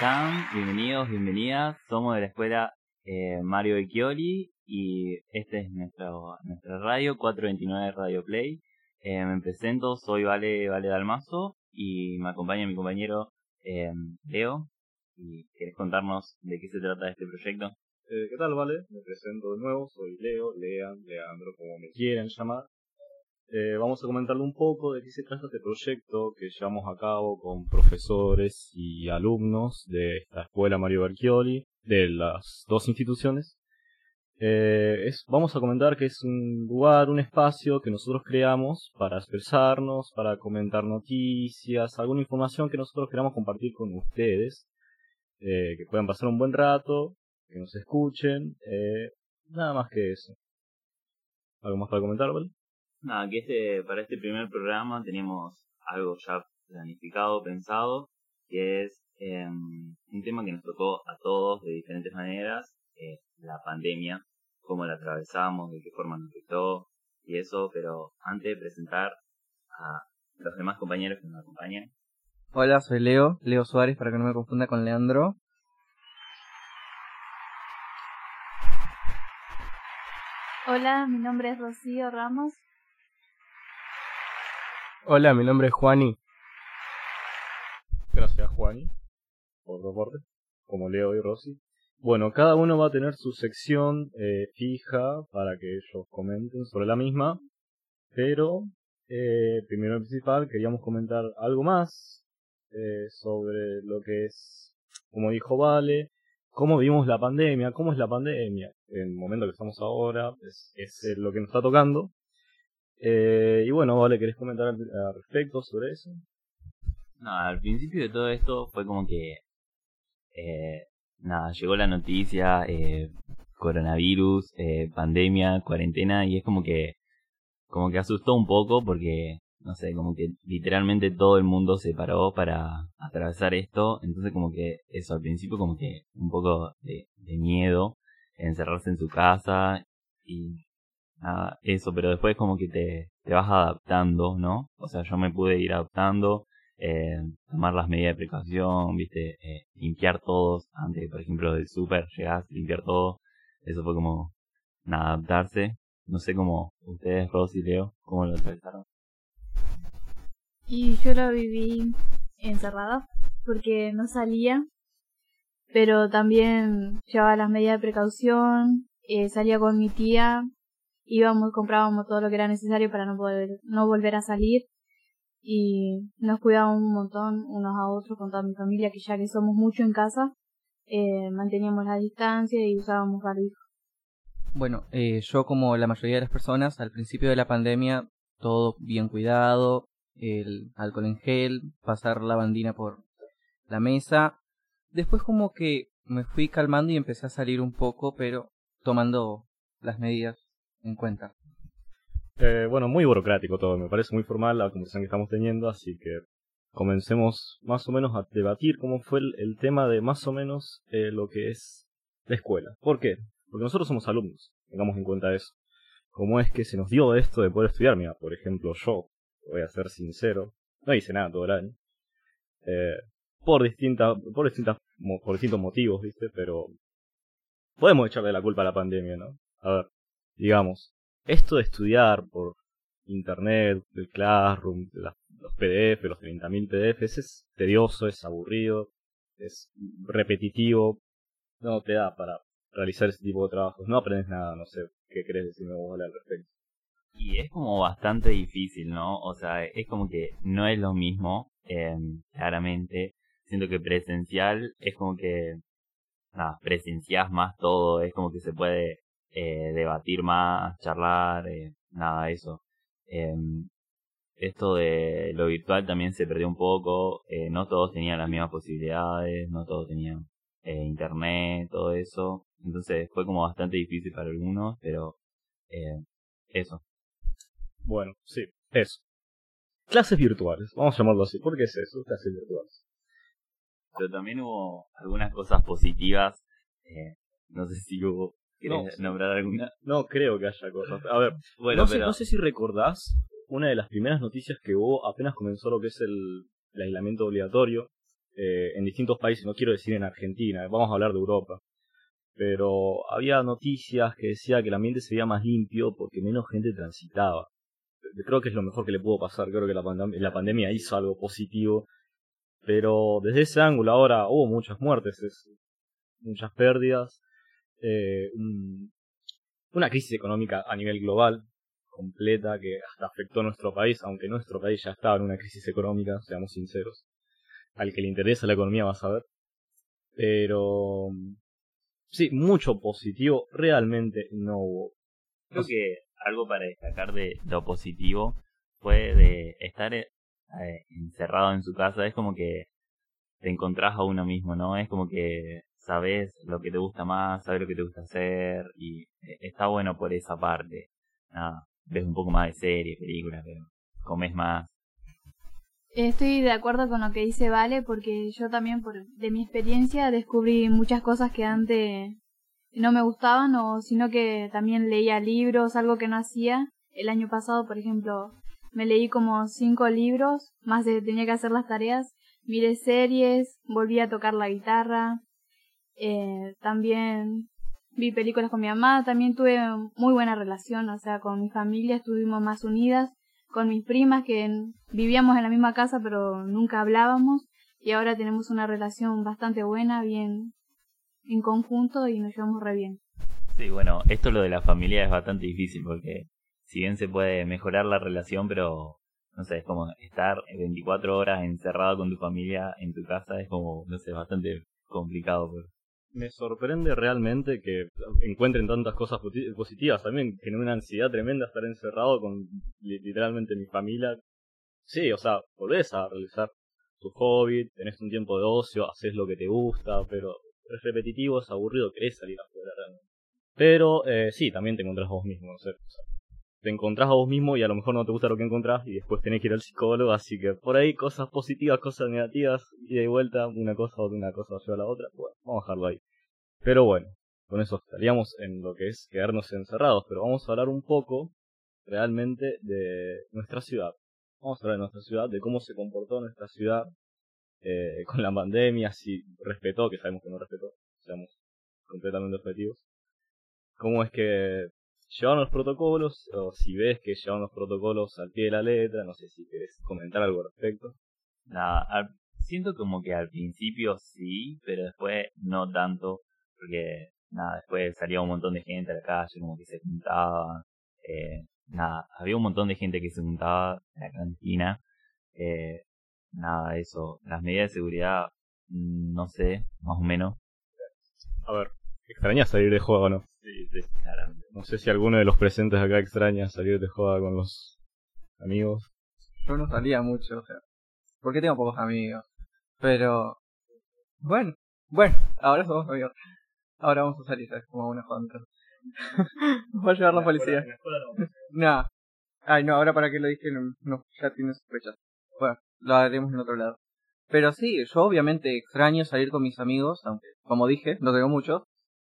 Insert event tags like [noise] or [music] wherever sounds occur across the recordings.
están? Bienvenidos, bienvenidas. Somos de la escuela eh, Mario Becchioli y este es nuestro, nuestra radio, 429 Radio Play. Eh, me presento, soy Vale, vale Dalmazo y me acompaña mi compañero eh, Leo. ¿Y querés contarnos de qué se trata este proyecto? Eh, ¿Qué tal, Vale? Me presento de nuevo, soy Leo, Lean, Leandro, como me quieran llamar. Eh, vamos a comentarle un poco de qué se trata este proyecto que llevamos a cabo con profesores y alumnos de esta escuela Mario Berchioli, de las dos instituciones. Eh, vamos a comentar que es un lugar, un espacio que nosotros creamos para expresarnos, para comentar noticias, alguna información que nosotros queramos compartir con ustedes, eh, que puedan pasar un buen rato, que nos escuchen, nada más que eso. ¿Algo más para comentar, vale? Nada, que este, para este primer programa tenemos algo ya planificado, pensado, que es eh, un tema que nos tocó a todos de diferentes maneras, eh, la pandemia, cómo la atravesamos, de qué forma nos afectó y eso, pero antes de presentar a los demás compañeros que nos acompañan, Hola, soy Leo, Leo Suárez para que no me confunda con Leandro. Hola, mi nombre es Rocío Ramos. Hola, mi nombre es Juani. Gracias, Juani, por tu aporte, como Leo y Rosy. Bueno, cada uno va a tener su sección eh, fija para que ellos comenten sobre la misma, pero eh, primero y principal queríamos comentar algo más eh, sobre lo que es, como dijo Vale, cómo vivimos la pandemia, cómo es la pandemia en el momento que estamos ahora, es, es lo que nos está tocando. Eh, y bueno, Vale, ¿querés comentar al, respecto sobre eso? nada, al principio de todo esto fue como que, eh, nada, llegó la noticia, eh, coronavirus, eh, pandemia, cuarentena, y es como que, como que asustó un poco porque, no sé, como que literalmente todo el mundo se paró para atravesar esto, entonces como que eso al principio como que un poco de miedo, encerrarse en su casa y nada, eso, pero después como que te, te vas adaptando, ¿no? O sea, yo me pude ir adaptando, eh, tomar las medidas de precaución, viste, eh, limpiar todos, antes, por ejemplo, del súper, llegás, limpiar todo, eso fue como, adaptarse, no sé cómo ustedes, Rosy y Leo, cómo lo atravesaron. Y yo lo viví encerrada porque no salía, pero también llevaba las medidas de precaución, eh, salía con mi tía, íbamos, comprábamos todo lo que era necesario para no poder, no volver a salir y nos cuidábamos un montón unos a otros con toda mi familia, que ya que somos mucho en casa, eh, manteníamos la distancia y usábamos barbijo. Bueno, eh, yo como la mayoría de las personas, al principio de la pandemia, todo bien cuidado, el alcohol en gel, pasar la bandina por la mesa. Después como que me fui calmando y empecé a salir un poco, pero tomando las medidas en cuenta. Eh, bueno, muy burocrático todo, me parece muy formal la conversación que estamos teniendo, así que comencemos más o menos a debatir cómo fue el, tema de más o menos eh, lo que es la escuela. ¿Por qué? Porque nosotros somos alumnos, tengamos en cuenta eso. ¿Cómo es que se nos dio esto de poder estudiar? Mira, por ejemplo, yo, voy a ser sincero, no hice nada todo el año. Eh, por distintas, por distintas, por distintos motivos, ¿viste? Pero podemos echarle la culpa a la pandemia, ¿no? A ver, digamos, esto de estudiar por internet, el Classroom, la- los PDF, los 30.000 PDFs, es tedioso, es aburrido, es repetitivo, no te da para realizar ese tipo de trabajos, no aprendes nada, no sé qué querés decirme vos al respecto. Y es como bastante difícil, ¿no? O sea, es como que no es lo mismo, eh, claramente. Siento que presencial es como que, nada, presenciás más todo, es como que se puede eh, debatir más, charlar, eh, nada, eso. Eh, esto de lo virtual también se perdió un poco, eh, no todos tenían las mismas posibilidades, no todos tenían internet, todo eso, entonces fue como bastante difícil para algunos, pero eh, eso. Bueno, sí, eso. Clases virtuales, vamos a llamarlo así. ¿Por qué es eso? Clases virtuales. Pero también hubo algunas cosas positivas, no sé si hubo... ¿Querés No, nombrar alguna? No creo que haya cosas. A ver, Bueno, no, sé, pero... no sé si recordás una de las primeras noticias que hubo apenas comenzó lo que es el, el aislamiento obligatorio eh, en distintos países, no quiero decir en Argentina, vamos a hablar de Europa. Pero había noticias que decía que el ambiente se veía más limpio porque menos gente transitaba. Creo que es lo mejor que le pudo pasar, creo que la, pandem- la pandemia hizo algo positivo. Pero desde ese ángulo ahora hubo muchas muertes, es- muchas pérdidas, eh, un- una crisis económica a nivel global completa que hasta afectó a nuestro país, aunque nuestro país ya estaba en una crisis económica, seamos sinceros. Al que le interesa la economía va a saber. Pero sí, mucho positivo realmente no hubo. Creo que algo para destacar de lo positivo fue de estar eh, encerrado en su casa. Es como que te encontrás a uno mismo, ¿no? Es como que sabes lo que te gusta más, sabes lo que te gusta hacer y eh, está bueno por esa parte. Ves un poco más de series, películas, pero comes más. Estoy de acuerdo con lo que dice Vale porque yo también por de mi experiencia descubrí muchas cosas que antes no me gustaban o sino que también leía libros, algo que no hacía. El año pasado, por ejemplo, me leí como cinco libros, más de tenía que hacer las tareas, miré series, volví a tocar la guitarra, eh, también vi películas con mi mamá, también tuve muy buena relación, o sea, con mi familia estuvimos más unidas con mis primas que vivíamos en la misma casa pero nunca hablábamos y ahora tenemos una relación bastante buena, bien en conjunto y nos llevamos re bien. Sí, bueno, esto lo de la familia es bastante difícil porque si bien se puede mejorar la relación, pero no sé, es como estar 24 horas encerrado con tu familia en tu casa es como, no sé, bastante complicado. Pero... Me sorprende realmente que encuentren tantas cosas positivas. También generó una ansiedad tremenda estar encerrado con li- literalmente mi familia. Sí, o sea, volvés a realizar tu hobby, tenés un tiempo de ocio, haces lo que te gusta, pero es repetitivo, es aburrido, querés salir afuera realmente. Pero eh, sí, también te encontrás vos mismo, no o sea, te encontrás a vos mismo y a lo mejor no te gusta lo que encontrás y después tenés que ir al psicólogo, así que por ahí cosas positivas, cosas negativas, ida y vuelta, una cosa o una cosa lleva a la otra, bueno, vamos a dejarlo ahí. Pero bueno, con eso estaríamos en lo que es quedarnos encerrados, pero vamos a hablar un poco realmente de nuestra ciudad. Vamos a hablar de nuestra ciudad, de cómo se comportó nuestra ciudad eh, con la pandemia, si respetó, que sabemos que no respetó, seamos completamente objetivos. Cómo es que llevaron los protocolos, o si ves que llevaron los protocolos al pie de la letra, no sé si querés comentar algo al respecto. Nada, al- siento como que al principio sí, pero después no tanto, porque nada, después salía un montón de gente a la calle, como que se juntaba, eh, nada, había un montón de gente que se juntaba en la cantina, eh, nada, eso, las medidas de seguridad, mm, no sé, más o menos. A ver, ¿extrañas salir de juego no? Sí, sí, claramente. No sé si alguno de los presentes acá extraña salir de joda con los amigos. Yo no salía mucho, o sea, porque tengo pocos amigos. Pero, bueno, bueno, ahora somos amigos. Ahora vamos a salir, ¿sabes? Como a una junta. Va a llevar la policía. No. Ay, no, ahora para que lo dije, no, no, ya tiene sospechas. Bueno, lo haremos en otro lado. Pero sí, yo obviamente extraño salir con mis amigos, aunque, como dije, no tengo muchos.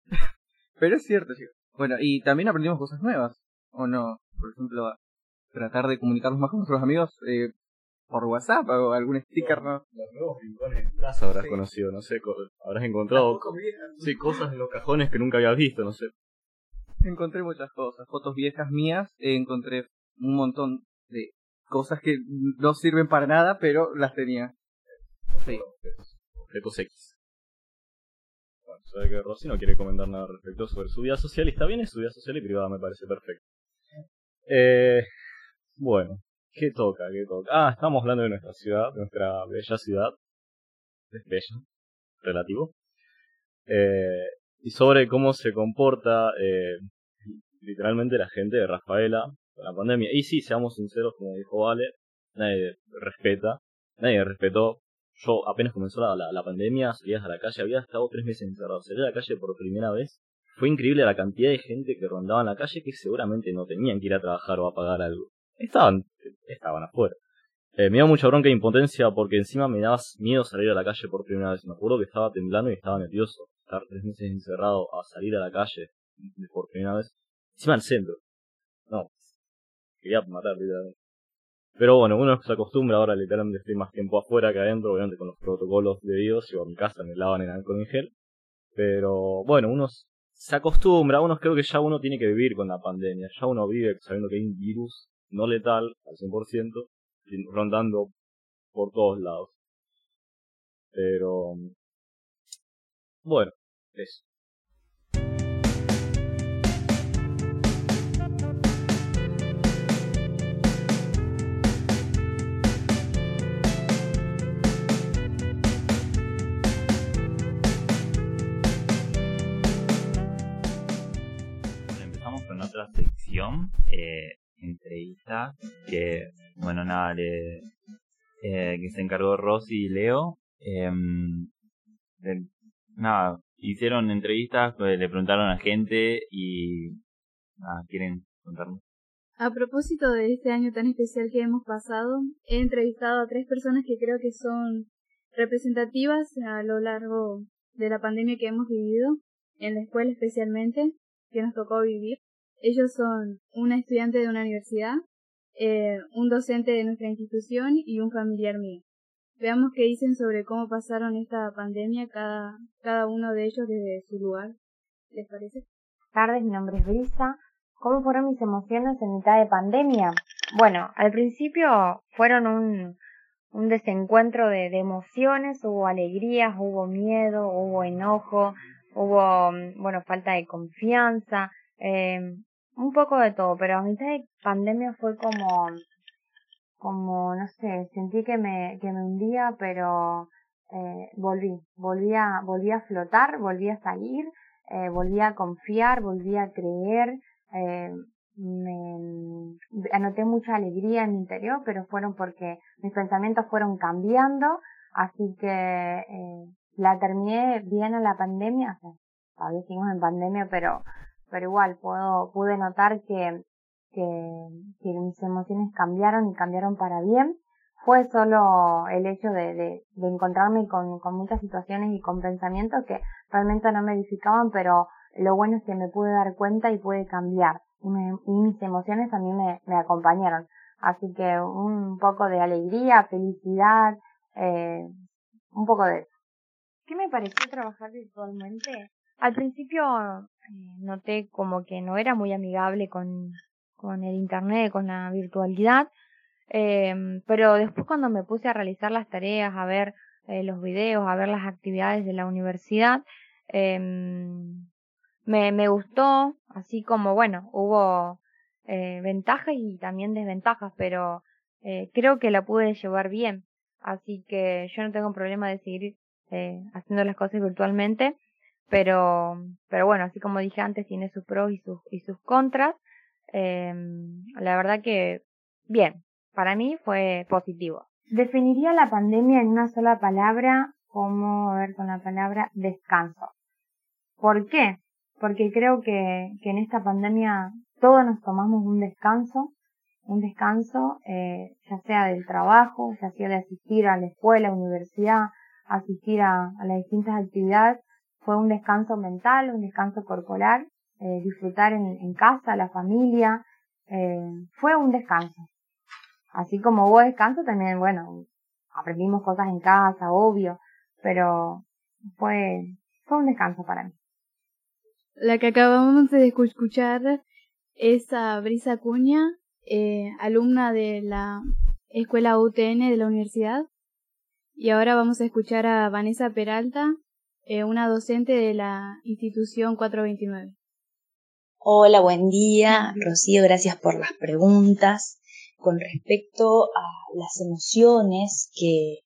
[laughs] Pero es cierto, chicos. Bueno, y también aprendimos cosas nuevas, ¿o no? Por ejemplo, tratar de comunicarnos más con nuestros amigos eh, por WhatsApp o algún sticker, ¿no? Los nuevos rincones de plaza habrás Sí. conocido, no sé, co- habrás encontrado sí, cosas en los cajones que nunca habías visto, no sé. Encontré muchas cosas, fotos viejas mías, eh, encontré un montón de cosas que no sirven para nada, pero las tenía. Sí. Objetos, objetos X. Se que Rosy no quiere comentar nada respecto sobre su vida social, y está bien, es su vida social y privada, me parece perfecto. Eh, bueno, ¿qué toca? ¿Qué toca? Ah, estamos hablando de nuestra ciudad, de nuestra bella ciudad. Es bella, relativo. Eh, y sobre cómo se comporta eh, literalmente la gente de Rafaela con la pandemia. Y sí, seamos sinceros, como dijo Vale, nadie respeta, nadie respetó. Yo apenas comenzó la, la, pandemia, salías a la calle, había estado tres meses encerrado, salí a la calle por primera vez. Fue increíble la cantidad de gente que rondaba en la calle que seguramente no tenían que ir a trabajar o a pagar algo. Estaban, estaban afuera. Eh, me dio mucha bronca e impotencia porque encima me daba miedo salir a la calle por primera vez. Me acuerdo que estaba temblando y estaba nervioso. Estar tres meses encerrado a salir a la calle por primera vez. Encima al centro. No. Quería matar literalmente. Pero bueno, uno se acostumbra ahora literalmente estoy más tiempo afuera que adentro, obviamente con los protocolos debidos, yo a mi casa me lavan en alcohol en gel. Pero bueno, uno se acostumbra, uno creo que ya uno tiene que vivir con la pandemia, ya uno vive sabiendo que hay un virus no letal al 100%, rondando por todos lados. Pero bueno, eso. Otra sección, eh, entrevista, que, bueno, nada, le, eh, que se encargó Rosy y Leo. de- nada, hicieron entrevistas, pues, le preguntaron a gente y, nada, ¿quieren contarnos? A propósito de este año tan especial que hemos pasado, he entrevistado a tres personas que creo que son representativas a lo largo de la pandemia que hemos vivido, en la escuela especialmente, que nos tocó vivir. Ellos son una estudiante de una universidad, eh, un docente de nuestra institución y un familiar mío. Veamos qué dicen sobre cómo pasaron esta pandemia cada, cada uno de ellos desde su lugar. ¿Les parece? tardes, mi nombre es Brisa. ¿Cómo fueron mis emociones en mitad de pandemia? Bueno, al principio fueron un, un desencuentro de, de emociones, hubo alegrías, hubo miedo, hubo enojo, hubo, mm, bueno, falta de confianza, eh, un poco de todo, pero a mitad de pandemia fue como, como, no sé, sentí que me, que me hundía, pero eh, volví, volví a, volví a flotar, volví a salir, eh, volví a confiar, volví a creer, eh, me anoté mucha alegría en mi interior, pero fueron porque mis pensamientos fueron cambiando, así que eh, la terminé bien a la pandemia, todavía seguimos en pandemia, pero pero igual puedo pude notar que que, mis emociones cambiaron y cambiaron para bien. Fue solo el hecho de, de, encontrarme con, con muchas situaciones y con pensamientos que realmente no me edificaban, pero lo bueno es que me pude dar cuenta y pude cambiar. Y, me- y mis emociones mí me, me acompañaron. Así que un poco de alegría, felicidad, eh, un poco de eso. ¿Qué me pareció trabajar virtualmente? Al principio noté como que no era muy amigable con, con el internet, con la virtualidad, eh, pero después cuando me puse a realizar las tareas, a ver eh, los videos, a ver las actividades de la universidad, eh, me, me gustó, así como, bueno, hubo eh, ventajas y también desventajas, pero eh, creo que la pude llevar bien, así que yo no tengo problema de seguir eh, haciendo las cosas virtualmente, pero, pero bueno, así como dije antes, tiene sus pros y sus, y sus contras, eh, la verdad que bien, para mí fue positivo. Definiría la pandemia en una sola palabra como, a ver, con la palabra descanso. ¿Por qué? Porque creo que, que en esta pandemia todos nos tomamos un descanso, un descanso, eh, ya sea del trabajo, ya sea de asistir a la escuela, universidad, asistir a, a las distintas actividades, fue un descanso mental, un descanso corporal, eh, disfrutar en, casa, la familia, eh, fue un descanso. Así como hubo descanso, también, bueno, aprendimos cosas en casa, obvio, pero fue, fue un descanso para mí. La que acabamos de escu- escuchar es a Brisa Cuña, eh, alumna de la escuela UTN de la universidad. Y ahora vamos a escuchar a Vanessa Peralta, eh, una docente de la institución 429. Hola, buen día. Rocío, gracias por las preguntas. Con respecto a las emociones que,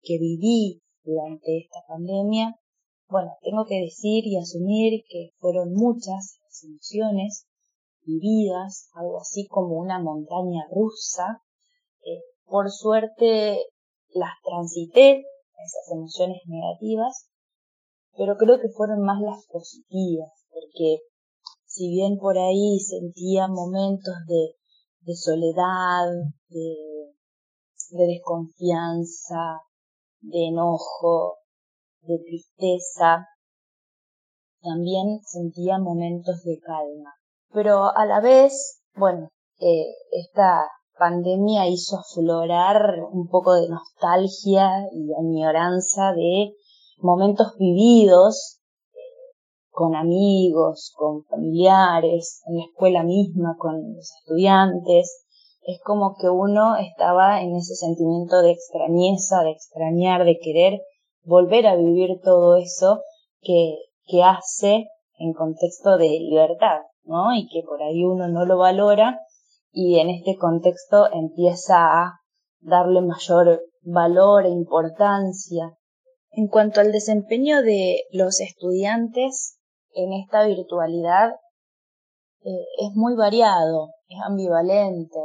que viví durante esta pandemia, bueno, tengo que decir y asumir que fueron muchas las emociones vividas, algo así como una montaña rusa, eh, por suerte las transité, esas emociones negativas, pero creo que fueron más las positivas, porque si bien por ahí sentía momentos de, soledad, de, de desconfianza, de enojo, de tristeza, también sentía momentos de calma. Pero a la vez, bueno, eh, esta pandemia hizo aflorar un poco de nostalgia y añoranza de momentos vividos eh, con amigos, con familiares, en la escuela misma, con los estudiantes. Es como que uno estaba en ese sentimiento de extrañeza, de extrañar, de querer volver a vivir todo eso que, que hace en contexto de libertad, ¿no? Y que por ahí uno no lo valora y en este contexto empieza a darle mayor valor e importancia. En cuanto al desempeño de los estudiantes en esta virtualidad, eh, es muy variado, es ambivalente.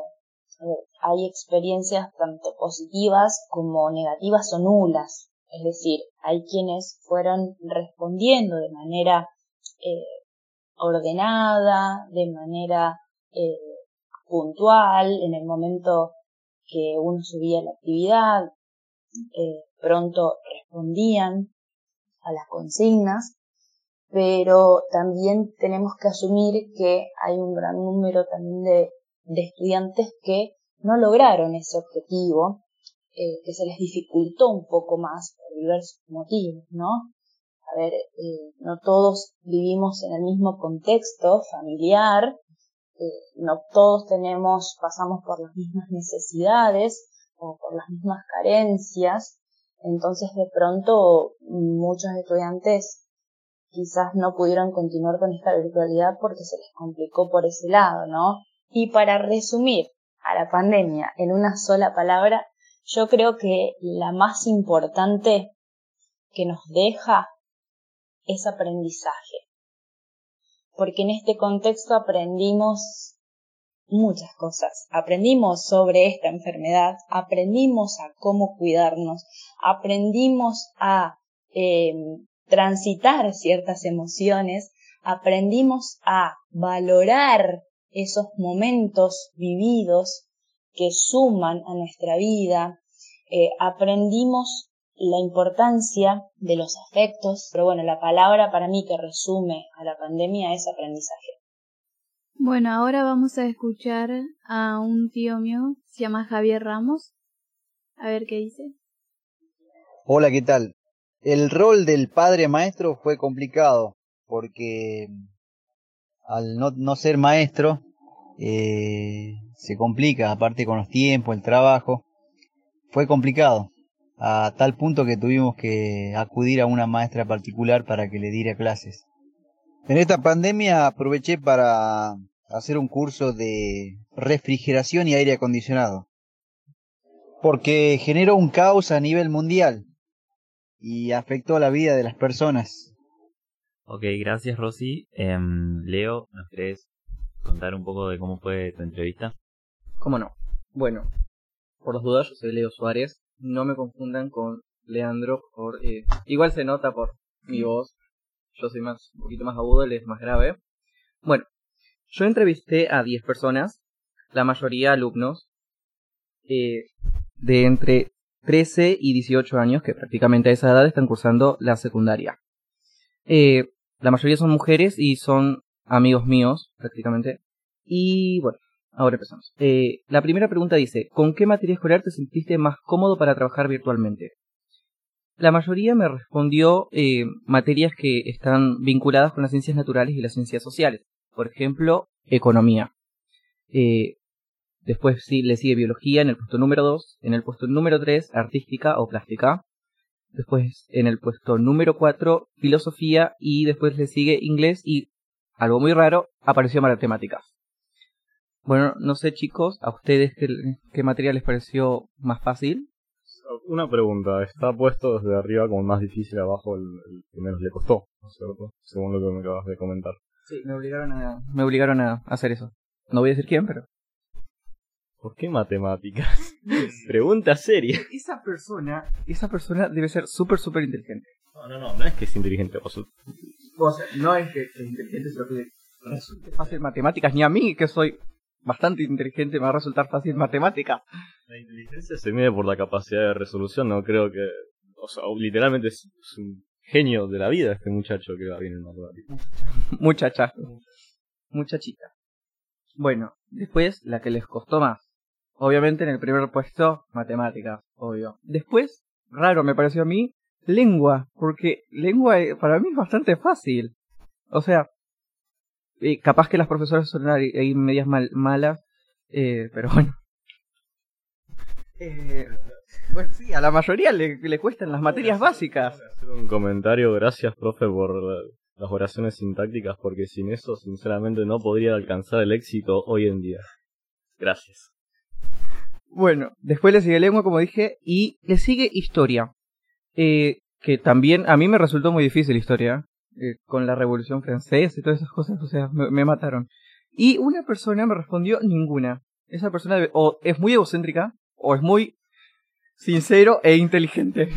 hay experiencias tanto positivas como negativas o nulas. Es decir, hay quienes fueron respondiendo de manera eh, ordenada, de manera eh, puntual, en el momento que uno subía la actividad, eh, pronto respondían a las consignas, pero también tenemos que asumir que hay un gran número también de, estudiantes que no lograron ese objetivo eh, que se les dificultó un poco más por diversos motivos, ¿no? A ver, eh, no todos vivimos en el mismo contexto familiar, no todos tenemos, pasamos por las mismas necesidades o por las mismas carencias, entonces de pronto muchos estudiantes quizás no pudieron continuar con esta virtualidad porque se les complicó por ese lado, ¿no? Y para resumir a la pandemia en una sola palabra, yo creo que la más importante que nos deja es aprendizaje. Porque en este contexto aprendimos muchas cosas. Aprendimos sobre esta enfermedad, aprendimos a cómo cuidarnos, aprendimos a em, transitar ciertas emociones, aprendimos a valorar esos momentos vividos que suman a nuestra vida, eh, aprendimos la importancia de los afectos, pero bueno, la palabra para mí que resume a la pandemia es aprendizaje. Bueno, ahora vamos a escuchar a un tío mío, se llama Javier Ramos. A ver qué dice. Hola, ¿qué tal? El rol del padre maestro fue complicado porque al no, no ser maestro eh, se complica, aparte con los tiempos, el trabajo. Fue complicado, a tal punto que tuvimos que acudir a una maestra particular para que le diera clases. En esta pandemia aproveché para hacer un curso de refrigeración y aire acondicionado, porque generó un caos a nivel mundial y afectó la vida de las personas. Ok, gracias Rosy. Em, Leo, ¿nos crees contar un poco de cómo fue tu entrevista? ¿Cómo no? Bueno, por las dudas, yo soy Leo Suárez. No me confundan con Leandro. Por, eh, igual se nota por mi voz. Yo soy más, un poquito más agudo, él es más grave. Bueno, yo entrevisté a 10 personas, la mayoría alumnos, eh, de entre 13 y 18 años, que prácticamente a esa edad están cursando la secundaria. Eh, la mayoría son mujeres y son amigos míos, prácticamente. Y bueno, ahora empezamos. Eh, la primera pregunta dice, ¿con qué materia escolar te sentiste más cómodo para trabajar virtualmente? La mayoría me respondió materias que están vinculadas con las ciencias naturales y las ciencias sociales. Por ejemplo, economía. Eh, después sí, le sigue biología en el puesto número 2. En el puesto número 3, artística o plástica. Después en el puesto número 4, filosofía. Y después le sigue inglés y algo muy raro, apareció matemáticas. Bueno, no sé chicos, ¿a ustedes qué, qué materia les pareció más fácil? Una pregunta, está puesto desde arriba como el más difícil, abajo el, que menos le costó, ¿no es cierto? Según lo que me acabas de comentar. Sí, me obligaron a, me obligaron a hacer eso. No voy a decir quién, pero... ¿Por qué matemáticas? [laughs] Pregunta seria. Esa persona, esa persona debe ser súper, súper inteligente. No, no, no, no es que es inteligente. O sea, O sea, no es que sea inteligente, sino que resulte fácil matemáticas. Ni a mí, que soy bastante inteligente, me va a resultar fácil matemáticas. la inteligencia se mide por la capacidad de resolución, no creo que... O sea, literalmente es, es un genio de la vida este muchacho que va bien en matemáticas. Muchacha. Muchachita. Bueno, después la que les costó más. Obviamente en el primer puesto, matemáticas, obvio. Después, raro me pareció a mí, lengua, porque lengua eh, para mí es bastante fácil. O sea, eh, capaz que las profesoras son ahí ahí medias mal- malas, eh, pero bueno. Eh, [laughs] bueno, sí, a la mayoría le, le cuestan las materias básicas. Hacer un comentario, gracias profe por la- las oraciones sintácticas, porque sin eso sinceramente no podría alcanzar el éxito hoy en día. Gracias. Bueno, después le sigue lengua, como dije, y le sigue historia. Eh, que también a mí me resultó muy difícil historia, eh, con la Revolución Francesa y todas esas cosas, o sea, me, me mataron. Y una persona me respondió ninguna. Esa persona o es muy egocéntrica, o es muy sincero e inteligente.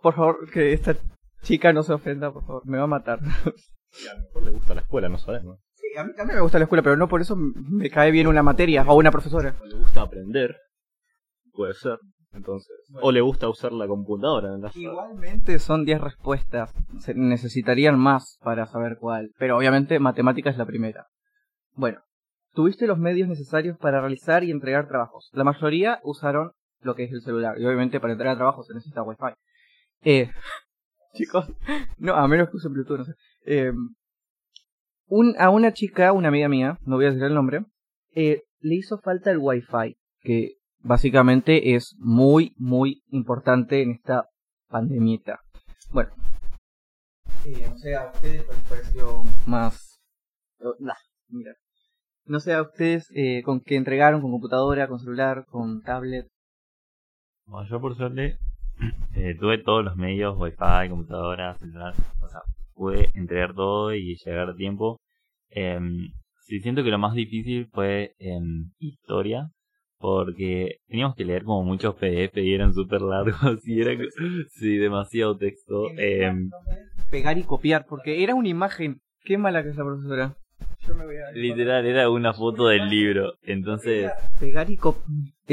Por favor, que esta chica no se ofenda, por favor, me va a matar. Y a lo mejor le gusta la escuela, no sabemos. Sí, a mí también me gusta la escuela, pero no por eso me cae bien una materia o una profesora. O le gusta aprender, puede ser. Entonces, o le gusta usar la computadora en la sala. Igualmente son 10 respuestas. Se necesitarían más para saber cuál. Pero obviamente matemática es la primera. Bueno, tuviste los medios necesarios para realizar y entregar trabajos. La mayoría usaron lo que es el celular. Y obviamente para entregar trabajos se necesita wifi. Eh, [laughs] chicos, no, a menos que usen Bluetooth, no sé. Eh, un, a una chica, una amiga mía, no voy a decir el nombre, eh, le hizo falta el wifi. Que básicamente es muy, muy importante en esta pandemita. Bueno. Eh, no sé, a ustedes cuál les pareció más... nah, mira. No sé, a ustedes eh, con qué entregaron, con computadora, con celular, con tablet. Bueno, yo por suerte [clears throat] eh, tuve todos los medios, wifi, computadora, celular, o sea, pude entregar todo y llegar a tiempo. Em, sí, siento que lo más difícil fue en historia, porque teníamos que leer como muchos PDF y eran súper largos y era [laughs] sí, demasiado texto. Em, Pegar y copiar, porque era una imagen. Qué mala que es la profesora. Yo me voy a... literal, era una foto del libro, entonces... Pegar y copiar.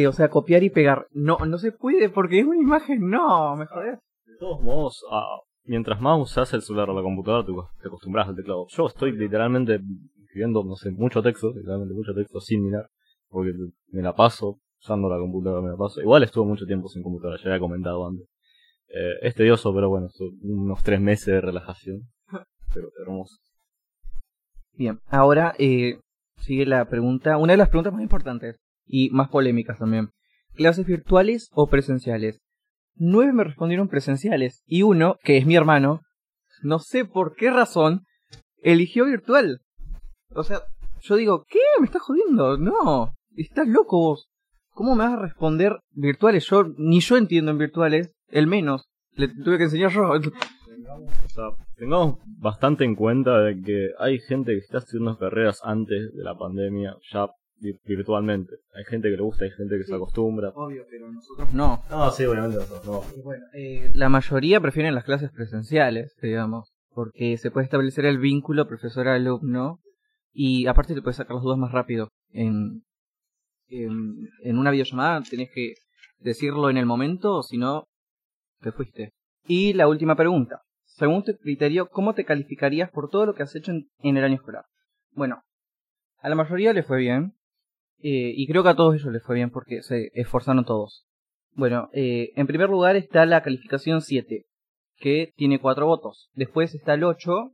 O sea, copiar y pegar. No, no se puede porque es una imagen. No, me jodés. De todos modos, ah, mientras más usas el celular o la computadora, te, te acostumbras al teclado. Yo estoy literalmente escribiendo, no sé, mucho texto, literalmente mucho texto sin mirar, porque me la paso usando la computadora, me la paso. Igual estuve mucho tiempo sin computadora, ya había comentado antes. Eh, es tedioso, pero bueno, unos tres meses de relajación, [laughs] pero hermoso. Bien, ahora eh, sigue la pregunta, una de las preguntas más importantes y más polémicas también. ¿Clases virtuales o presenciales? Nueve me respondieron presenciales y uno, que es mi hermano, no sé por qué razón, eligió virtual. O sea, yo digo, ¿qué? ¿Me estás jodiendo? No, estás loco vos. ¿Cómo me vas a responder virtuales? Yo, ni yo entiendo en virtuales, el menos. Le tuve que enseñar yo. Tengamos bastante en cuenta de que hay gente que está haciendo carreras antes de la pandemia, ya virtualmente. Hay gente que le gusta, hay gente que se acostumbra. Obvio, pero nosotros no. No, sí, obviamente nosotros no. Bueno, eh, la mayoría prefieren las clases presenciales, digamos, porque se puede establecer el vínculo profesor-alumno y aparte le puedes sacar las dudas más rápido. En, en, en una videollamada tenés que decirlo en el momento o si no, te fuiste. Y la última pregunta. Según tu criterio, ¿cómo te calificarías por todo lo que has hecho en, en el año escolar? Bueno, a la mayoría le fue bien. Eh, y creo que a todos ellos les fue bien porque se esforzaron todos. Bueno, eh, en primer lugar está la calificación 7, que tiene 4 votos. Después está el 8.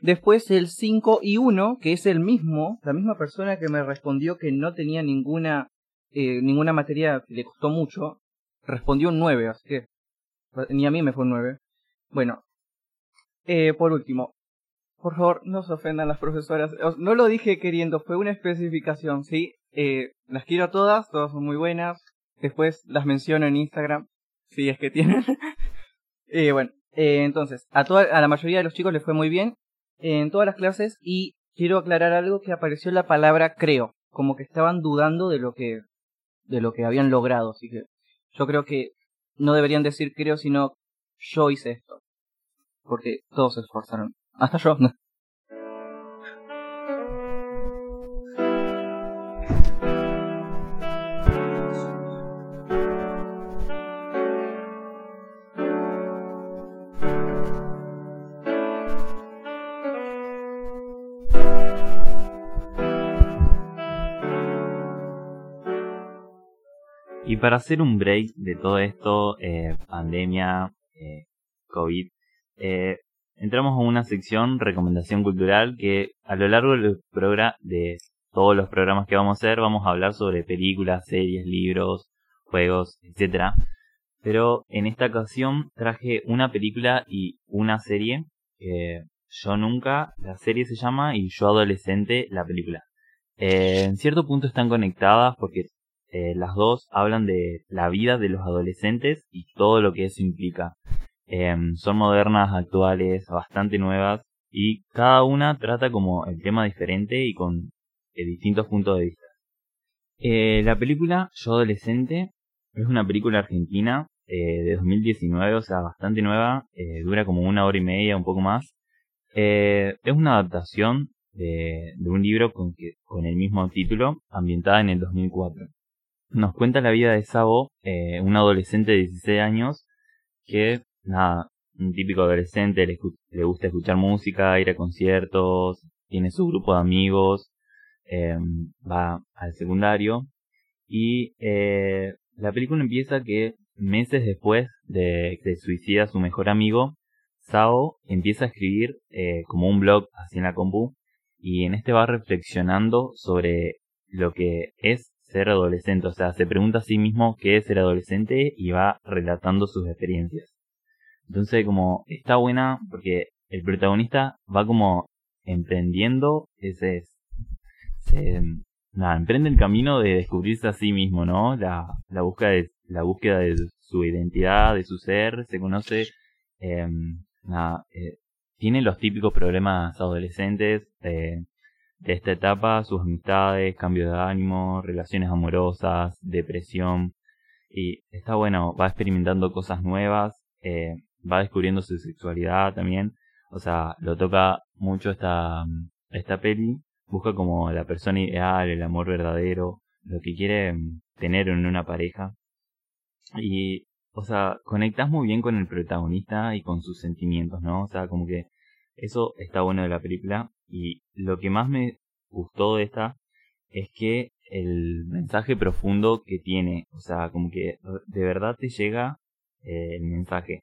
Después el 5 y 1, que es el mismo, la misma persona que me respondió que no tenía ninguna, eh, ninguna materia que le costó mucho, respondió un 9, así que ni a mí me fue un 9. Bueno, eh, por último, por favor, no se ofendan las profesoras. No lo dije queriendo, fue una especificación, ¿sí? Eh, las quiero a todas, todas son muy buenas. Después las menciono en Instagram, si es que tienen. [laughs] Eh, bueno, eh, entonces, a, toda, a la mayoría de los chicos les fue muy bien en todas las clases y quiero aclarar algo que apareció la palabra creo, como que estaban dudando de lo que de lo que habían logrado. Así que yo creo que no deberían decir creo, sino yo hice esto. Porque todos se esforzaron. Y para hacer un break de todo esto, eh, pandemia, eh, COVID, eh, entramos a una sección recomendación cultural que a lo largo del programa de todos los programas que vamos a hacer vamos a hablar sobre películas, series, libros, juegos, etcétera. Pero en esta ocasión traje una película y una serie. yo nunca, la serie se llama y yo adolescente, la película. en cierto punto están conectadas porque eh, las dos hablan de la vida de los adolescentes y todo lo que eso implica. Em, son modernas, actuales, bastante nuevas y cada una trata como el tema diferente y con eh, distintos puntos de vista. Eh, la película Yo Adolescente es una película argentina de 2019, o sea, bastante nueva, dura como una hora y media, un poco más. es una adaptación de, un libro con el mismo título, ambientada en el 2004 nos cuenta la vida de Sabo, eh, un adolescente de 16 años que, nada, un típico adolescente, le, gusta escuchar música, ir a conciertos, tiene su grupo de amigos, em, va al secundario y eh, la película empieza que meses después de que suicida su mejor amigo, Sao empieza a escribir eh, como un blog así en la compu y en este va reflexionando sobre lo que es ser adolescente, o sea, se pregunta a sí mismo qué es ser adolescente y va relatando sus experiencias. Entonces, como está buena porque el protagonista va como emprendiendo ese se, nada, emprende el camino de descubrirse a sí mismo, ¿no? La, la búsqueda de la búsqueda de su identidad, de su ser, se conoce eh, nada, tiene los típicos problemas adolescentes, de esta etapa, sus amistades, cambio de ánimo, relaciones amorosas, depresión. Y está bueno, va experimentando cosas nuevas, eh, va descubriendo su sexualidad también. O sea, lo toca mucho esta, esta peli. Busca como la persona ideal, el amor verdadero, lo que quiere mm, tener en una pareja. Y, o sea, conectas muy bien con el protagonista y con sus sentimientos, ¿no? O sea, como que eso está bueno de la película. Y lo que más me gustó de esta es que el mensaje profundo que tiene, o sea, como que de verdad te llega eh, el mensaje.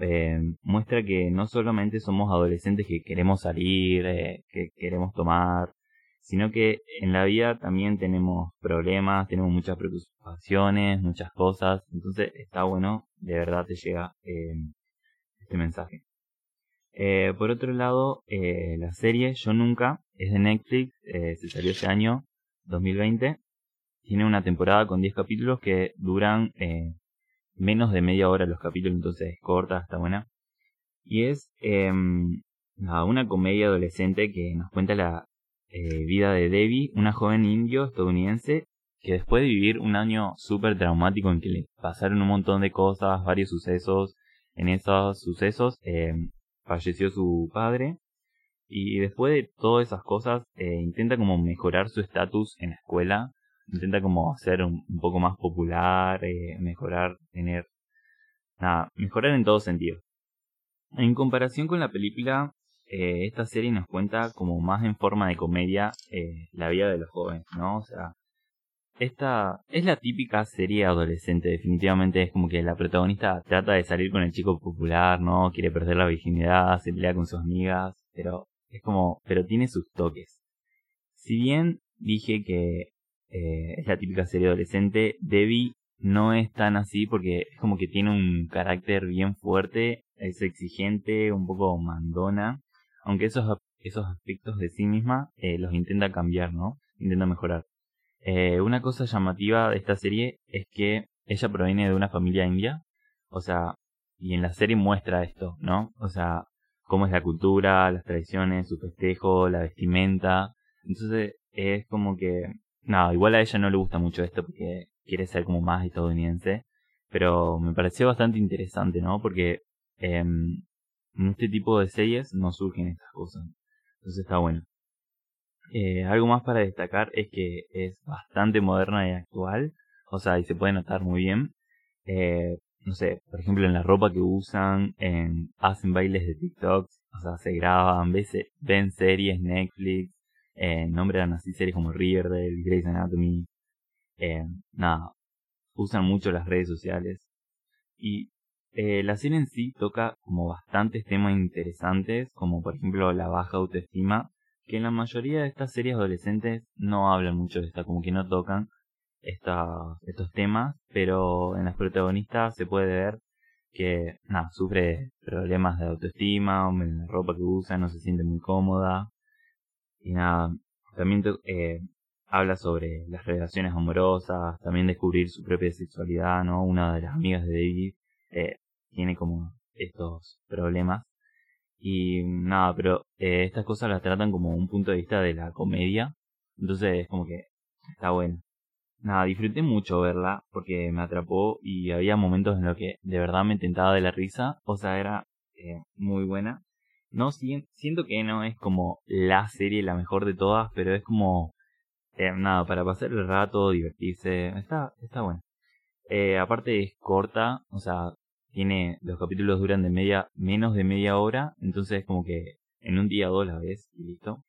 Eh, muestra que no solamente somos adolescentes que queremos salir, eh, que queremos tomar, sino que en la vida también tenemos problemas, tenemos muchas preocupaciones, muchas cosas, entonces está bueno, de verdad te llega este mensaje. Eh, por otro lado, eh, la serie Yo Nunca es de Netflix, eh, se salió este año, 2020. Tiene una temporada con 10 capítulos que duran menos de media hora los capítulos, entonces es corta, está buena. Y es em, una comedia adolescente que nos cuenta la vida de Debbie, una joven indio estadounidense que después de vivir un año súper traumático en que le pasaron un montón de cosas, varios sucesos, en esos sucesos em, falleció su padre y después de todas esas cosas eh, intenta como mejorar su estatus en la escuela, intenta como ser un, poco más popular, eh, mejorar, tener, nada, mejorar en todo sentido. En comparación con la película, eh, esta serie nos cuenta como más en forma de comedia la vida de los jóvenes, ¿no? O sea, esta es la típica serie adolescente, definitivamente es como que la protagonista trata de salir con el chico popular, ¿no? Quiere perder la virginidad, se pelea con sus amigas, pero es como, pero tiene sus toques. Si bien dije que eh, es la típica serie adolescente, Debbie no es tan así porque es como que tiene un carácter bien fuerte, es exigente, un poco mandona, aunque esos, esos aspectos de sí misma eh, los intenta cambiar, ¿no? Intenta mejorar. Eh, una cosa llamativa de esta serie es que ella proviene de una familia india, o sea, y en la serie muestra esto, ¿no? O sea, cómo es la cultura, las tradiciones, su festejo, la vestimenta. Entonces es como que, nada, igual a ella no le gusta mucho esto porque quiere ser como más estadounidense, pero me pareció bastante interesante, ¿no? Porque em, en este tipo de series no surgen estas cosas, entonces está bueno. Eh, algo más para destacar es que es bastante moderna y actual, o sea, y se puede notar muy bien. Eh, no sé, por ejemplo, en la ropa que usan, en hacen bailes de TikTok, o sea, se graban, ven series, Netflix, eh, nombran así series como Riverdale, Grey's Anatomy, eh, nada, usan mucho las redes sociales. Y eh, la serie en sí toca como bastantes temas interesantes, como por ejemplo la baja autoestima, que en la mayoría de estas series adolescentes no hablan mucho de esta, como que no tocan estos temas, pero en las protagonistas se puede ver que nada, sufre problemas de autoestima, la ropa que usa no se siente muy cómoda. Y nada, también eh, habla sobre las relaciones amorosas, también descubrir su propia sexualidad, ¿no? Una de las amigas de David eh, tiene como estos problemas. Y nada, pero eh, estas cosas las tratan como un punto de vista de la comedia. Entonces es como que está bueno nada, disfruté mucho verla porque me atrapó y había momentos en los que de verdad me tentaba de la risa, o sea, era eh, muy buena. No, siento que no es como la serie la mejor de todas, pero es como, eh, nada, para pasar el rato, divertirse, está, está bueno. Eh, aparte es corta, o sea, tiene, los capítulos duran de media, menos de media hora, entonces como que en un día o dos la ves y listo.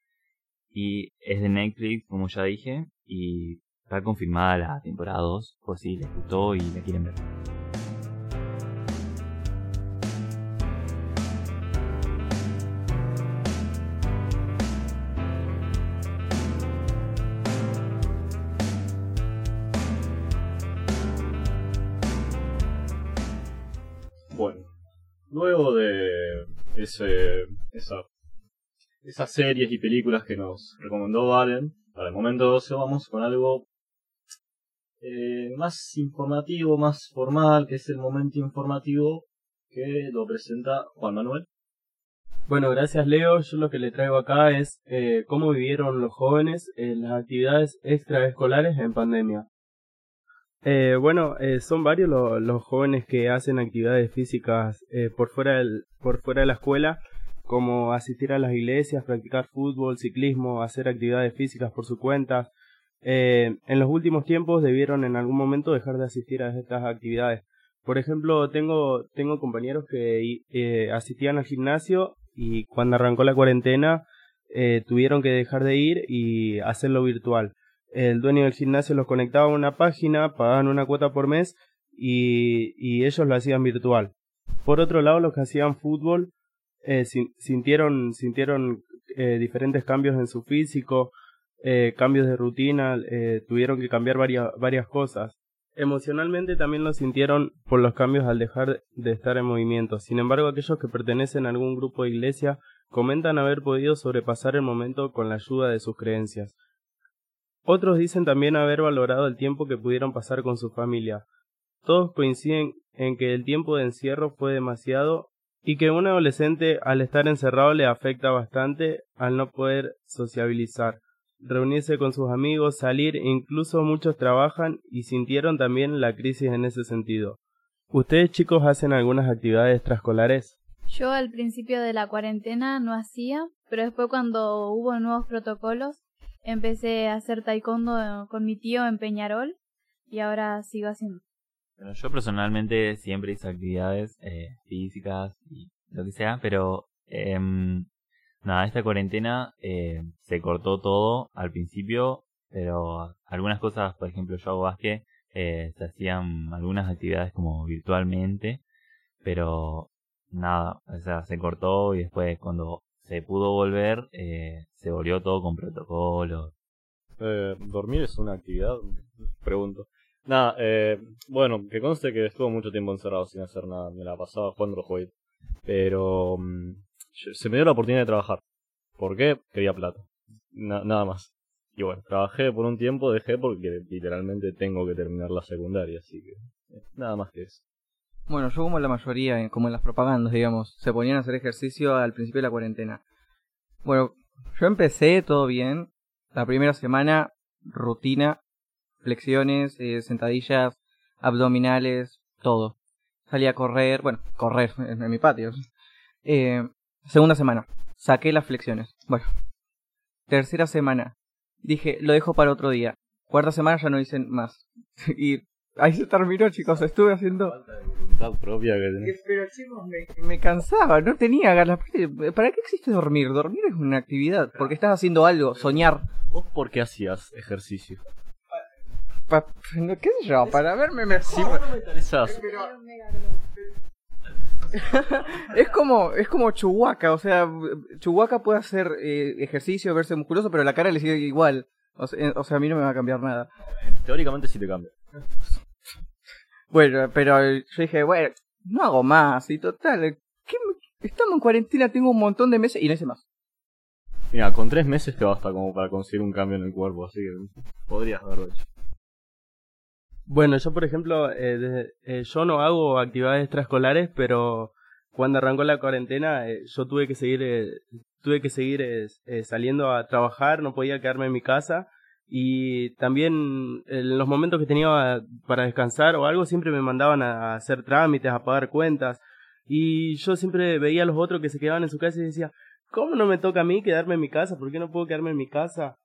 Y es de Netflix, como ya dije, y Está confirmada la temporada 2, por si les gustó y la quieren ver. Luego de ese, esa, esas series y películas que nos recomendó Valen, para el momento 12 vamos con algo eh, más informativo, más formal, que es el momento informativo que lo presenta Juan Manuel. Bueno, gracias Leo. Yo lo que le traigo acá es eh, cómo vivieron los jóvenes en las actividades extraescolares en pandemia. Eh, bueno, son varios los jóvenes que hacen actividades físicas por, fuera del, por fuera de la escuela, como asistir a las iglesias, practicar fútbol, ciclismo, hacer actividades físicas por su cuenta, eh, en los últimos tiempos debieron en algún momento dejar de asistir a estas actividades. Por ejemplo, tengo, tengo compañeros que eh, asistían al gimnasio y cuando arrancó la cuarentena eh, tuvieron que dejar de ir y hacerlo virtual. El dueño del gimnasio los conectaba a una página, pagaban una cuota por mes y, ellos lo hacían virtual. Por otro lado, los que hacían fútbol sintieron, sintieron diferentes cambios en su físico, eh, cambios de rutina, eh, tuvieron que cambiar varias, varias cosas. Emocionalmente también lo sintieron por los cambios al dejar de estar en movimiento. Sin embargo, aquellos que pertenecen a algún grupo de iglesia comentan haber podido sobrepasar el momento con la ayuda de sus creencias. Otros dicen también haber valorado el tiempo que pudieron pasar con su familia. Todos coinciden en que el tiempo de encierro fue demasiado y que un adolescente al estar encerrado le afecta bastante al no poder sociabilizar reunirse con sus amigos, salir, incluso muchos trabajan y sintieron también la crisis en ese sentido. ¿Ustedes chicos hacen algunas actividades extraescolares? Yo al principio de la cuarentena no hacía, pero después cuando hubo nuevos protocolos empecé a hacer taekwondo con mi tío en Peñarol y ahora sigo haciendo. Bueno, yo personalmente siempre hice actividades eh, físicas y lo que sea, pero eh, Nada, esta cuarentena eh, se cortó todo al principio, pero algunas cosas, por ejemplo, yo hago básquet, eh, se hacían algunas actividades como virtualmente, pero nada, o sea, se cortó y después cuando se pudo volver, eh, se volvió todo con protocolos. Eh, ¿Dormir es una actividad? Pregunto. Nada, eh, bueno, que conste que estuvo mucho tiempo encerrado sin hacer nada, me la pasaba jugando los juegos. Pero mm, se me dio la oportunidad de trabajar. ¿Por qué? Quería plata. nada más. Y bueno, trabajé por un tiempo, dejé porque literalmente tengo que terminar la secundaria, así que eh, nada más que eso. Bueno, yo como la mayoría, como en las propagandas, digamos, se ponían a hacer ejercicio al principio de la cuarentena. Bueno, yo empecé todo bien. La primera semana, rutina, flexiones, eh, sentadillas, abdominales, todo. Salí a correr, bueno, correr [laughs] en, en mi patio. Eh, segunda semana, saqué las flexiones. Bueno, tercera semana, dije, lo dejo para otro día. Cuarta semana ya no hice más. [laughs] y ahí se terminó, chicos. Estuve haciendo. Voluntad propia que tenés. Pero chicos, me, me cansaba, no tenía ganas. ¿Para qué existe dormir? Dormir es una actividad, porque estás haciendo algo, soñar. ¿Vos por qué hacías ejercicio? Pa- ¿Qué sé yo? Para verme mejor. Sí, mentalizás. es como es como Chewbacca, o sea, Chewbacca puede hacer eh, ejercicio, verse musculoso, pero la cara le sigue igual. O sea, eh, o sea, a mí no me va a cambiar nada. Teóricamente sí te cambia. Bueno, pero yo dije, bueno, no hago más y total, ¿qué me- estamos en cuarentena, tengo un montón de meses y no hice más. Mira, con tres meses te basta como para conseguir un cambio en el cuerpo, así que podrías haberlo hecho. Bueno, yo por ejemplo, eh, desde- eh, yo no hago actividades extraescolares, pero cuando arrancó la cuarentena eh, yo tuve que seguir, eh, tuve que seguir eh, eh, saliendo a trabajar, no podía quedarme en mi casa y también en los momentos que tenía para descansar o algo siempre me mandaban a hacer trámites, a pagar cuentas y yo siempre veía a los otros que se quedaban en su casa y decía, ¿cómo no me toca a mí quedarme en mi casa? ¿Por qué no puedo quedarme en mi casa?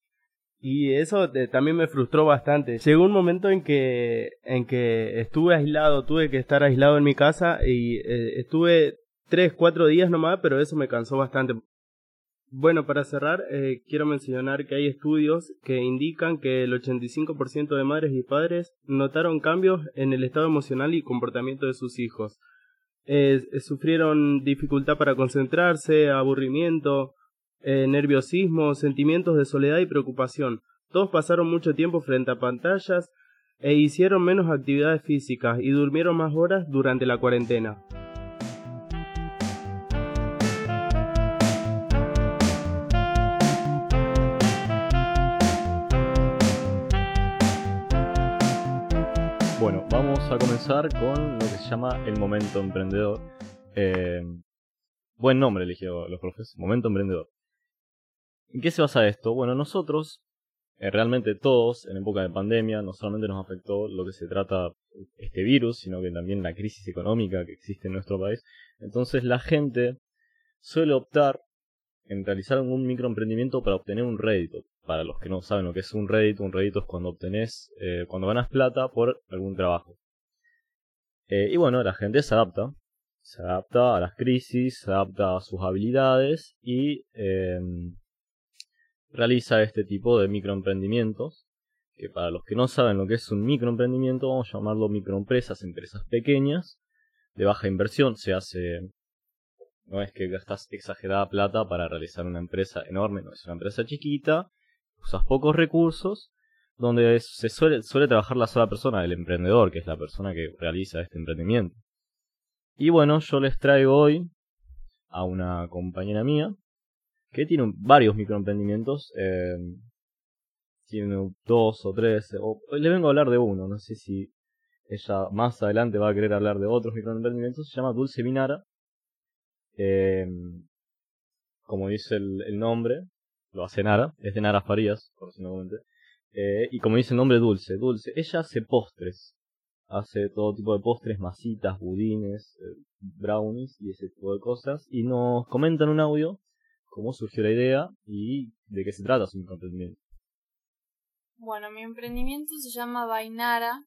Y eso eh, también me frustró bastante. Llegó un momento en que, en que estuve aislado, tuve que estar aislado en mi casa y eh, estuve tres, cuatro días nomás, pero eso me cansó bastante. Bueno, para cerrar, eh, quiero mencionar que hay estudios que indican que el 85% de madres y padres notaron cambios en el estado emocional y comportamiento de sus hijos. Eh, sufrieron dificultad para concentrarse, aburrimiento, eh, nerviosismo, sentimientos de soledad y preocupación. Todos pasaron mucho tiempo frente a pantallas e hicieron menos actividades físicas y durmieron más horas durante la cuarentena. A comenzar con lo que se llama el momento emprendedor. Eh, buen nombre eligió los profes, momento emprendedor. ¿En qué se basa esto? Bueno, nosotros, eh, realmente todos, en época de pandemia, no solamente nos afectó lo que se trata este virus, sino que también la crisis económica que existe en nuestro país. Entonces la gente suele optar en realizar un microemprendimiento para obtener un rédito. Para los que no saben lo que es un rédito, un rédito es cuando obtenés, eh, cuando ganas plata por algún trabajo. Eh, y bueno, la gente se adapta, se adapta a las crisis, se adapta a sus habilidades y eh, realiza este tipo de microemprendimientos. Que para los que no saben lo que es un microemprendimiento, vamos a llamarlo microempresas, empresas pequeñas, de baja inversión, se hace no es que gastas exagerada plata para realizar una empresa enorme, no es una empresa chiquita, usas pocos recursos, donde se suele, suele trabajar la sola persona, el emprendedor, que es la persona que realiza este emprendimiento. Y bueno, yo les traigo hoy a una compañera mía que tiene varios microemprendimientos, eh, tiene dos o tres, o, le vengo a hablar de uno, no sé si ella más adelante va a querer hablar de otros microemprendimientos, se llama Dulce Minara. Eh, como dice el, nombre, lo hace Nara, es de Nara Farías, por. Eh, y como dice el nombre, Dulce, Dulce. Ella hace postres, hace todo tipo de postres, masitas, budines, eh, brownies y ese tipo de cosas. Y nos comenta en un audio cómo surgió la idea y de qué se trata su microemprendimiento. Bueno, mi emprendimiento se llama Vainara.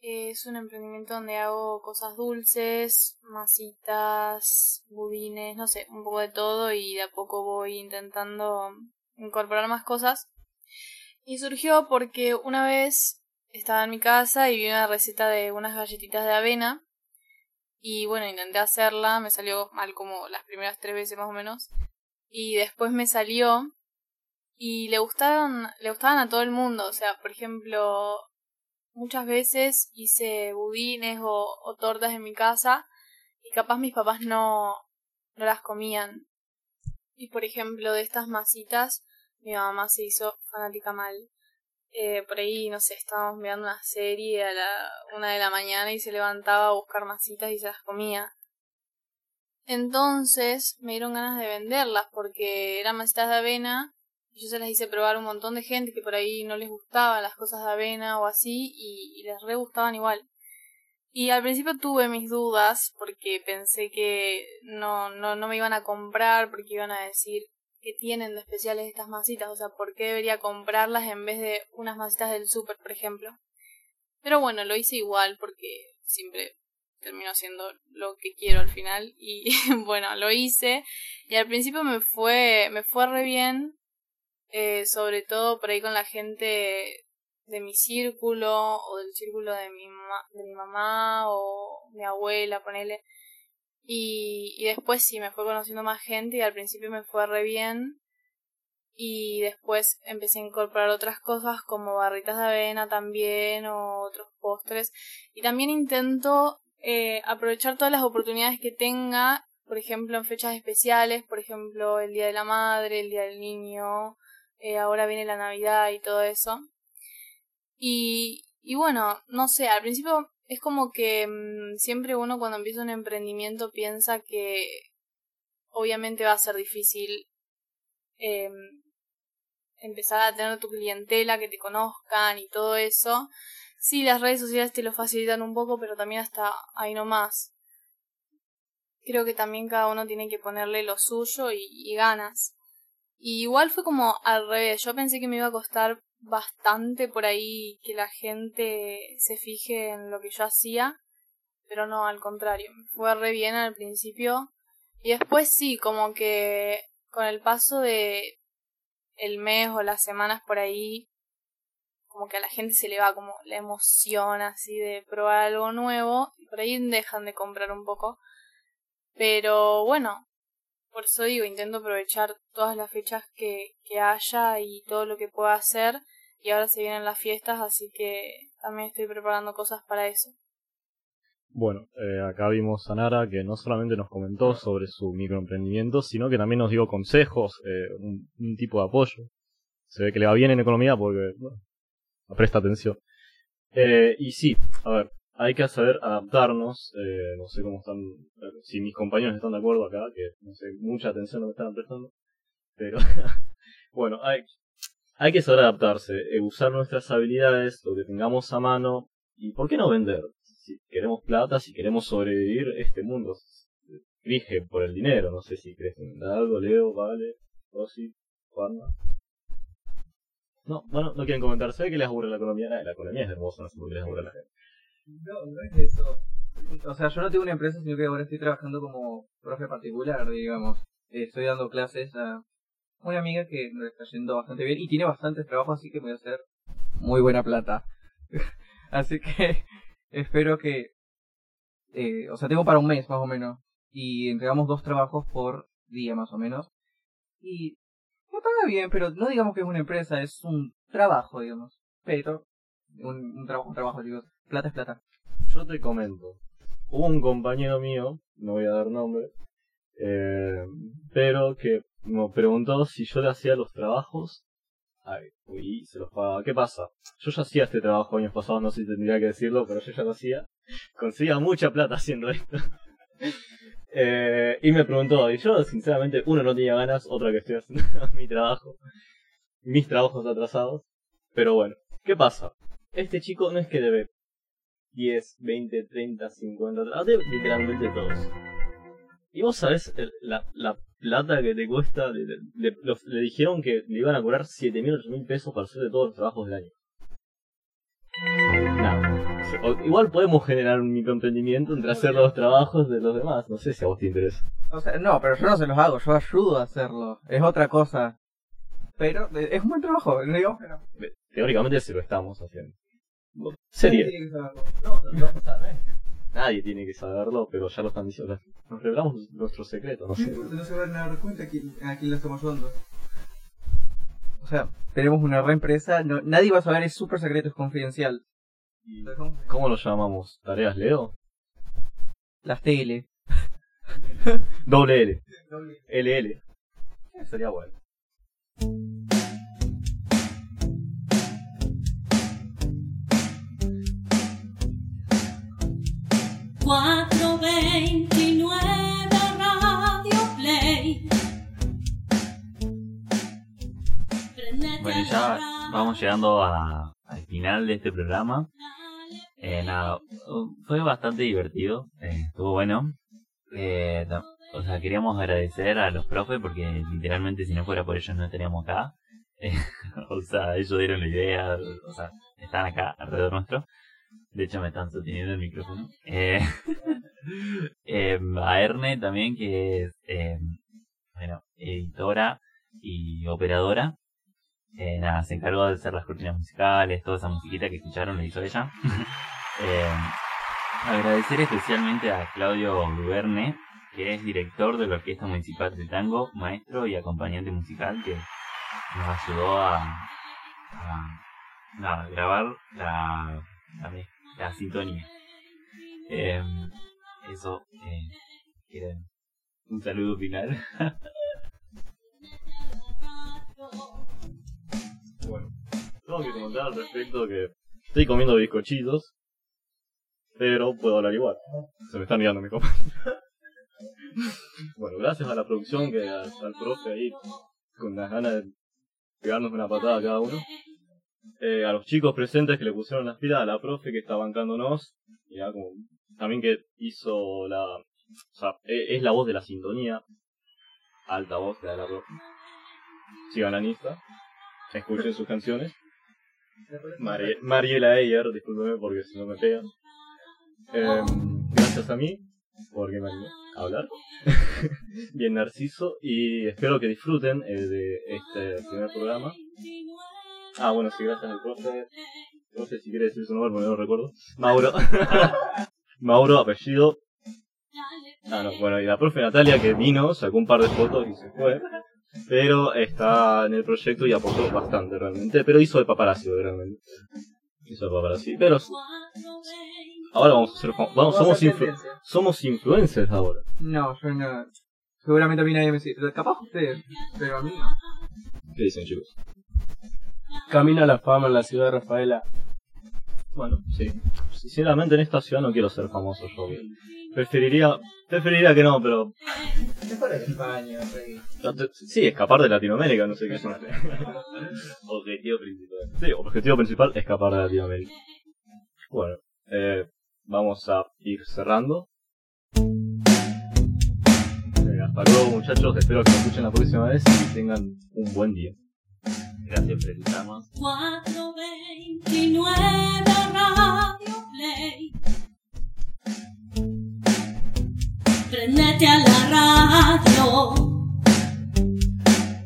Es un emprendimiento donde hago cosas dulces, masitas, budines, no sé, un poco de todo y de a poco voy intentando incorporar más cosas. Y surgió porque una vez estaba en mi casa y vi una receta de unas galletitas de avena. Y bueno, intenté hacerla, me salió mal como las primeras tres veces más o menos. Y después me salió y le gustaron, le gustaban a todo el mundo. O sea, por ejemplo, muchas veces hice budines o, o tortas en mi casa y capaz mis papás no, no las comían. Y por ejemplo, de estas masitas, mi mamá se hizo fanática mal. Eh, por ahí, no sé, estábamos mirando una serie a la una de la mañana y se levantaba a buscar masitas y se las comía. Entonces me dieron ganas de venderlas porque eran masitas de avena Yo se las hice probar a un montón de gente que por ahí no les gustaban las cosas de avena o así y, y les re gustaban igual. Y al principio tuve mis dudas porque pensé que no, no, no me iban a comprar porque iban a decir que tienen de especiales estas masitas, o sea, ¿por qué debería comprarlas en vez de unas masitas del súper, por ejemplo? Pero bueno, lo hice igual porque siempre termino haciendo lo que quiero al final y [laughs] bueno, lo hice y al principio me fue me fue re bien, eh, sobre todo por ahí con la gente de mi círculo o del círculo de mi, ma de mi mamá o mi abuela, ponele. Y, y después sí, me fue conociendo más gente y al principio me fue re bien. Y después empecé a incorporar otras cosas como barritas de avena también o otros postres. Y también intento eh, aprovechar todas las oportunidades que tenga, por ejemplo en fechas especiales, por ejemplo el Día de la Madre, el Día del Niño, eh, ahora viene la Navidad y todo eso. Y, y bueno, no sé, al principio es como que mmm, siempre uno cuando empieza un emprendimiento piensa que obviamente va a ser difícil eh, empezar a tener tu clientela, que te conozcan y todo eso. Sí, las redes sociales te lo facilitan un poco, pero también hasta ahí nomás. Creo que también cada uno tiene que ponerle lo suyo y, y ganas. Y igual fue como al revés. Yo pensé que me iba a costar bastante por ahí que la gente se fije en lo que yo hacía, pero no, al contrario, fue re bien al principio y después sí, como que con el paso de el mes o las semanas por ahí, como que a la gente se le va como la emoción así de probar algo nuevo y por ahí dejan de comprar un poco. Pero bueno, por eso digo, intento aprovechar todas las fechas que, que haya y todo lo que pueda hacer. Y ahora se vienen las fiestas, así que también estoy preparando cosas para eso. Bueno, eh, acá vimos a Nara que no solamente nos comentó sobre su microemprendimiento, sino que también nos dio consejos, eh, un, tipo de apoyo. Se ve que le va bien en economía porque bueno, presta atención. Eh, y sí, a ver, hay que saber adaptarnos. Eh, no sé cómo están, si mis compañeros están de acuerdo acá, que no sé, mucha atención no me están prestando. Pero [laughs] bueno, hay, hay que saber adaptarse, eh, usar nuestras habilidades, lo que tengamos a mano y ¿por qué no vender? Si queremos plata, si queremos sobrevivir, este mundo rige por el dinero. No sé si crees algo, Leo, Vale, Rosy, Juanma. No, bueno, no quieren comentar. ¿Sabe que les aburre la economía? la economía es hermosa, no sé por qué les aburre la gente. No, no es eso. O sea, yo no tengo una empresa, sino que ahora estoy trabajando como profe particular, digamos. Estoy dando clases a una amiga que me está yendo bastante bien y tiene bastantes trabajos, así que voy a hacer muy buena plata. [laughs] así que [laughs] espero que... Eh, o sea, tengo para un mes más o menos. Y entregamos dos trabajos por día más o menos. Y me paga bien, pero no digamos que es una empresa, es un trabajo, digamos. Pero, un, un trabajo, un trabajo, digo, plata es plata. Yo te comento. Hubo un compañero mío, no voy a dar nombre, eh, pero que me preguntó si yo le hacía los trabajos Ay, y se los pagaba. ¿Qué pasa? Yo ya hacía este trabajo años pasados, no sé si tendría que decirlo, pero yo ya lo hacía. Conseguía mucha plata haciendo esto. [laughs] eh, y me preguntó, y yo sinceramente, uno no tenía ganas, otra que estoy haciendo [laughs] mi trabajo. Mis trabajos atrasados. Pero bueno, ¿qué pasa? Este chico no es que debe 10, 20, 30, 50, debe literalmente todos. Y vos sabés la, la plata que te cuesta. Le, le, le, dijeron que le iban a cobrar 7 mil, 8 mil pesos para hacer de todos los trabajos del año. Nada. Igual podemos generar un microemprendimiento entre hacer los trabajos de los demás. No sé si a vos te interesa. O sea, no, pero yo no se los hago, yo ayudo a hacerlo. Es otra cosa. Pero es un buen trabajo, no digamos que no. Teóricamente se lo estamos haciendo. Sería. No, no, no, Nadie tiene que saberlo, pero ya lo están diciendo. Nos revelamos nuestros secretos, no sé. No se van a dar cuenta a quién, a quién le estamos ayudando. O sea, tenemos una reempresa, no, nadie va a saber, es súper secreto, es confidencial. ¿Y ¿Cómo lo llamamos? ¿Tareas Leo? Las TL. [laughs] Doble L. [laughs] LL. Sería bueno. Vamos llegando a- al final de este programa. Eh, nada, fue bastante divertido, eh, estuvo bueno. Eh, o sea, queríamos agradecer a los profes porque literalmente si no fuera por ellos no estaríamos acá. [laughs] Eh, o sea, ellos dieron la idea, o sea, están acá alrededor nuestro. De hecho, me están sosteniendo el micrófono. Eh, [laughs] a Erne también, que es, bueno, editora y operadora. Eh, nada, se encargó de hacer las cortinas musicales, toda esa musiquita que escucharon la hizo ella. [laughs] Eh, agradecer especialmente a Claudio Bruverne, que es director de la Orquesta Municipal de Tango, maestro y acompañante musical, que nos ayudó a, grabar la, la, sintonía. Eh, eso, eh, un saludo final. [laughs] tengo que comentar al respecto que estoy comiendo bizcochitos, pero puedo hablar igual. Se me están mirando mi copa. [laughs] bueno, gracias a la producción, que al, al profe ahí, con las ganas de pegarnos una patada a cada uno. Eh, a los chicos presentes que le pusieron las pilas, a la profe que está bancándonos, y a como, también que hizo la... O sea, e- es la voz de la sintonía, alta voz de la profe. Sigan a escuchen sus canciones. Mari- Mariela Eyer, discúlpeme porque si no me pegan. Eh, gracias a mí, porque me animé a hablar. [laughs] Bien Narciso, y espero que disfruten eh, de este primer programa. Ah, bueno, sí, gracias al profe. Profe, si quiere decir su nombre, porque no lo recuerdo. Mauro. [laughs] Mauro, apellido. Ah, no, bueno, y la profe Natalia que vino, sacó un par de fotos y se fue. Pero está en el proyecto y aportó bastante realmente. Pero hizo de paparazzi realmente. Hizo de paparazzi. Pero ahora vamos a ser vamos, somos, influ- somos influencers ahora. No, yo no. Seguramente a mí nadie me sigue. Capaz ustedes, pero a mí no. ¿Qué dicen chicos? Camina la fama en la ciudad de Rafaela. Bueno, sí. Sinceramente en esta ciudad no quiero ser famoso yo. Preferiría, preferiría que no, pero Mejor en España, rey. sí, escapar de Latinoamérica, no sé qué es. [laughs] Objetivo principal. Sí, objetivo principal, escapar de Latinoamérica. Bueno, eh, vamos a ir cerrando. Eh, hasta luego muchachos, espero que me escuchen la próxima vez y tengan un buen día. Gracias por escucharnos. 429 Radio Play. Prendete a la radio.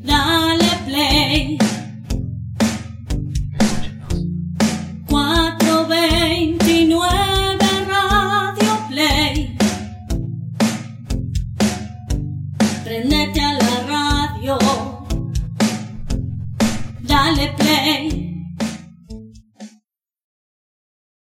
Dale play. 429